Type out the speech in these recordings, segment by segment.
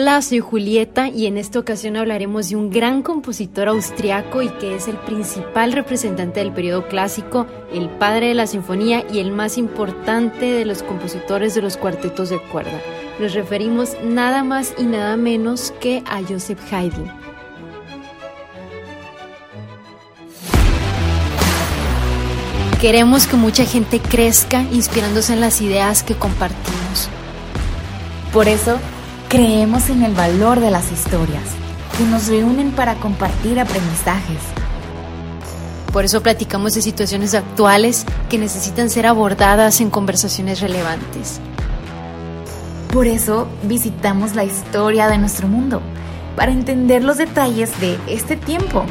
Hola, soy Julieta y en esta ocasión hablaremos de un gran compositor austriaco y que es el principal representante del periodo clásico, el padre de la sinfonía y el más importante de los compositores de los cuartetos de cuerda. Nos referimos nada más y nada menos que a Joseph Haydn. Queremos que mucha gente crezca inspirándose en las ideas que compartimos. Por eso, creemos en el valor de las historias, que nos reúnen para compartir aprendizajes. Por eso platicamos de situaciones actuales que necesitan ser abordadas en conversaciones relevantes. Por eso visitamos la historia de nuestro mundo, para entender los detalles de este tiempo.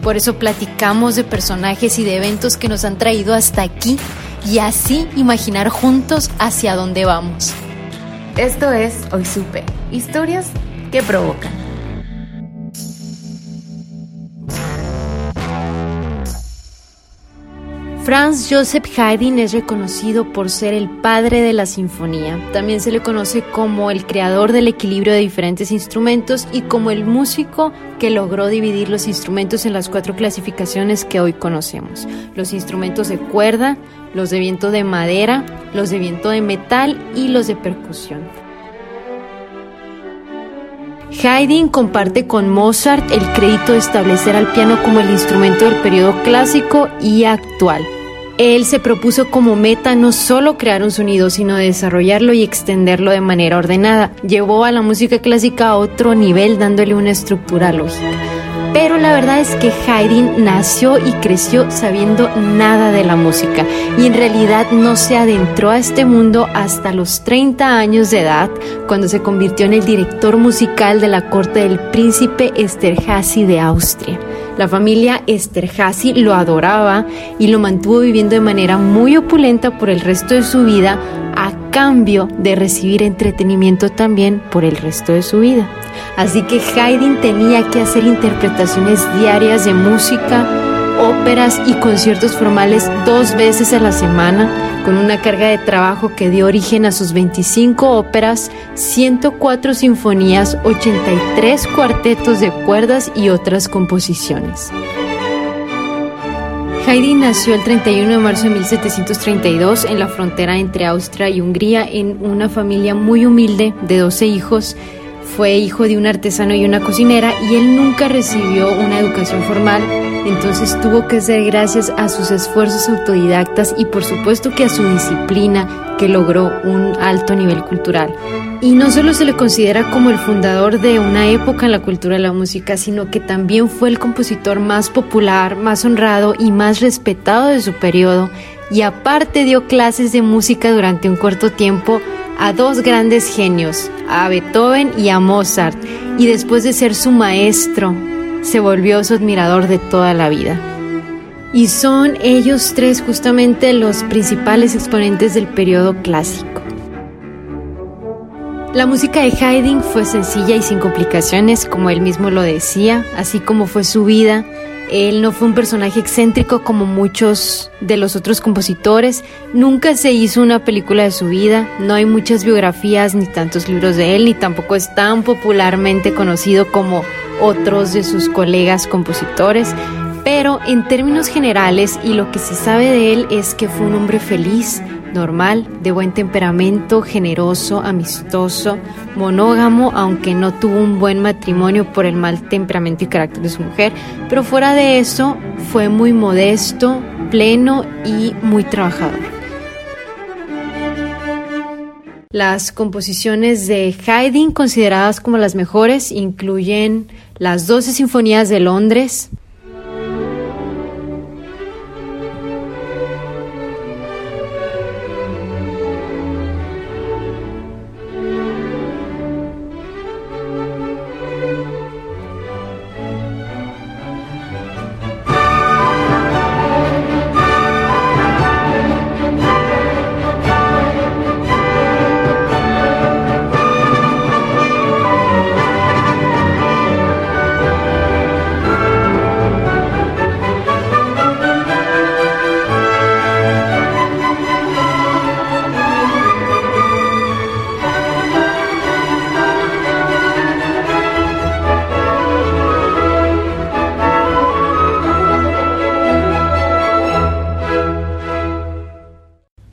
Por eso platicamos de personajes y de eventos que nos han traído hasta aquí y así imaginar juntos hacia dónde vamos. Esto es Hoy Supe, historias que provocan. Franz Joseph Haydn es reconocido por ser el padre de la sinfonía. También se le conoce como el creador del equilibrio de diferentes instrumentos y como el músico que logró dividir los instrumentos en las cuatro clasificaciones que hoy conocemos. Los instrumentos de cuerda, los de viento de madera, los de viento de metal y los de percusión. Haydn comparte con Mozart el crédito de establecer al piano como el instrumento del periodo clásico y actual. Él se propuso como meta no solo crear un sonido, sino desarrollarlo y extenderlo de manera ordenada. Llevó a la música clásica a otro nivel dándole una estructura lógica. Pero la verdad es que Haydn nació y creció sabiendo nada de la música y en realidad no se adentró a este mundo hasta los 30 años de edad, cuando se convirtió en el director musical de la corte del príncipe Esterhazy de Austria. La familia Esterhazy lo adoraba y lo mantuvo viviendo de manera muy opulenta por el resto de su vida a cambio de recibir entretenimiento también por el resto de su vida. Así que Haydn tenía que hacer interpretaciones diarias de música, óperas y conciertos formales dos veces a la semana, con una carga de trabajo que dio origen a sus 25 óperas, 104 sinfonías, 83 cuartetos de cuerdas y otras composiciones. Haydn nació el 31 de marzo de 1732 en la frontera entre Austria y Hungría en una familia muy humilde de 12 hijos. Fue hijo de un artesano y una cocinera y él nunca recibió una educación formal, entonces tuvo que ser gracias a sus esfuerzos autodidactas y por supuesto que a su disciplina que logró un alto nivel cultural. Y no solo se le considera como el fundador de una época en la cultura de la música, sino que también fue el compositor más popular, más honrado y más respetado de su periodo. Y aparte dio clases de música durante un corto tiempo a dos grandes genios, a Beethoven y a Mozart. Y después de ser su maestro, se volvió su admirador de toda la vida. Y son ellos tres justamente los principales exponentes del periodo clásico. La música de Haydn fue sencilla y sin complicaciones, como él mismo lo decía, así como fue su vida. Él no fue un personaje excéntrico como muchos de los otros compositores. Nunca se hizo una película de su vida. No hay muchas biografías ni tantos libros de él, ni tampoco es tan popularmente conocido como otros de sus colegas compositores. Pero en términos generales y lo que se sabe de él es que fue un hombre feliz, normal, de buen temperamento, generoso, amistoso, monógamo, aunque no tuvo un buen matrimonio por el mal temperamento y carácter de su mujer, pero fuera de eso fue muy modesto, pleno y muy trabajador. Las composiciones de Haydn, consideradas como las mejores, incluyen las 12 sinfonías de Londres,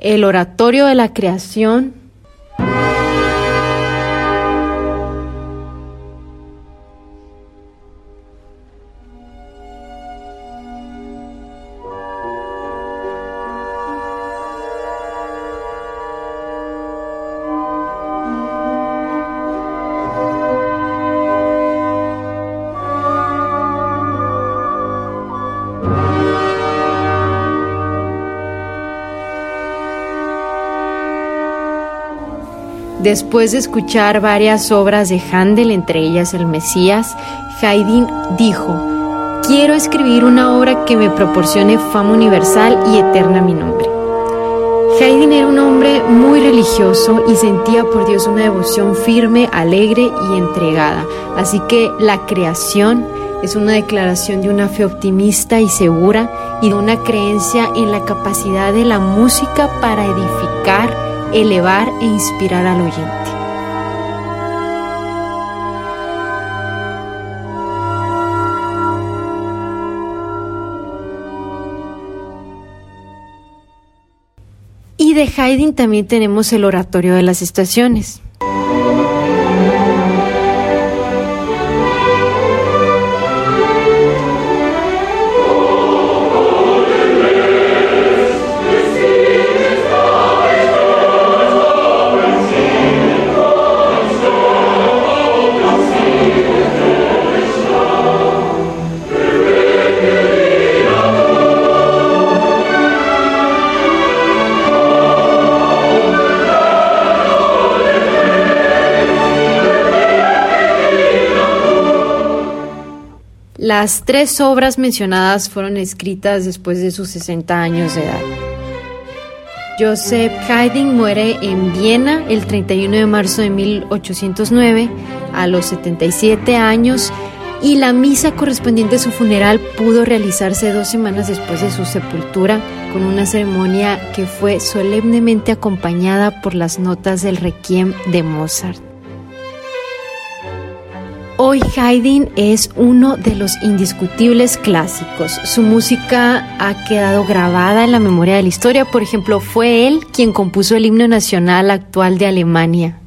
el oratorio de la creación, Después de escuchar varias obras de Handel, entre ellas El Mesías, Haydn dijo, quiero escribir una obra que me proporcione fama universal y eterna mi nombre. Haydn era un hombre muy religioso y sentía por Dios una devoción firme, alegre y entregada. Así que la creación es una declaración de una fe optimista y segura y de una creencia en la capacidad de la música para edificar elevar e inspirar al oyente. Y de Haydn también tenemos el oratorio de las estaciones. Las tres obras mencionadas fueron escritas después de sus 60 años de edad. Joseph Haydn muere en Viena el 31 de marzo de 1809 a los 77 años y la misa correspondiente a su funeral pudo realizarse dos semanas después de su sepultura con una ceremonia que fue solemnemente acompañada por las notas del requiem de Mozart. Hoy Haydn es uno de los indiscutibles clásicos. Su música ha quedado grabada en la memoria de la historia. Por ejemplo, fue él quien compuso el himno nacional actual de Alemania.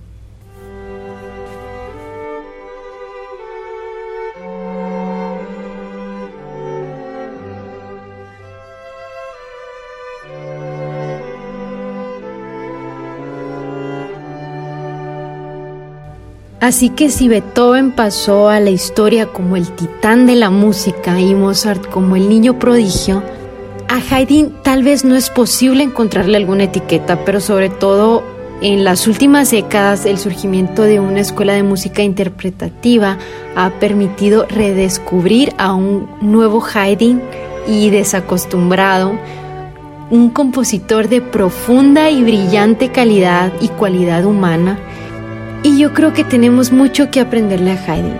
Así que si Beethoven pasó a la historia como el titán de la música y Mozart como el niño prodigio, a Haydn tal vez no es posible encontrarle alguna etiqueta, pero sobre todo en las últimas décadas el surgimiento de una escuela de música interpretativa ha permitido redescubrir a un nuevo Haydn y desacostumbrado, un compositor de profunda y brillante calidad y cualidad humana y yo creo que tenemos mucho que aprenderle a Haydn.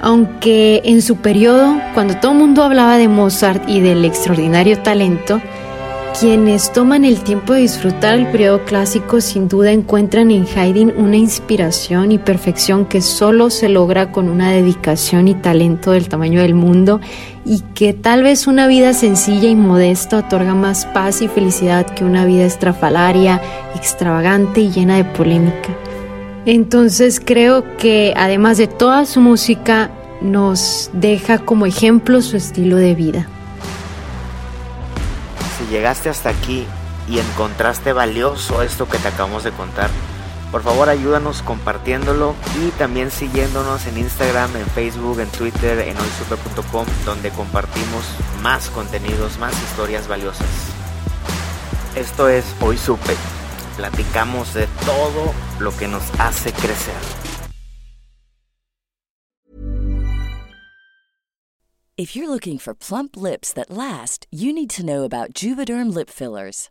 Aunque en su periodo, cuando todo el mundo hablaba de Mozart y del extraordinario talento, quienes toman el tiempo de disfrutar el periodo clásico sin duda encuentran en Haydn una inspiración y perfección que solo se logra con una dedicación y talento del tamaño del mundo y que tal vez una vida sencilla y modesta otorga más paz y felicidad que una vida estrafalaria, extravagante y llena de polémica. Entonces creo que además de toda su música, nos deja como ejemplo su estilo de vida. Si llegaste hasta aquí y encontraste valioso esto que te acabamos de contar, Por favor ayúdanos compartiéndolo y también siguiéndonos en Instagram, en Facebook, en Twitter, en hoysupe.com donde compartimos más contenidos, más historias valiosas. Esto es Hoy Supe. Platicamos de todo lo que nos hace crecer. If you're looking for plump lips that last, you need to know about Juvederm lip fillers.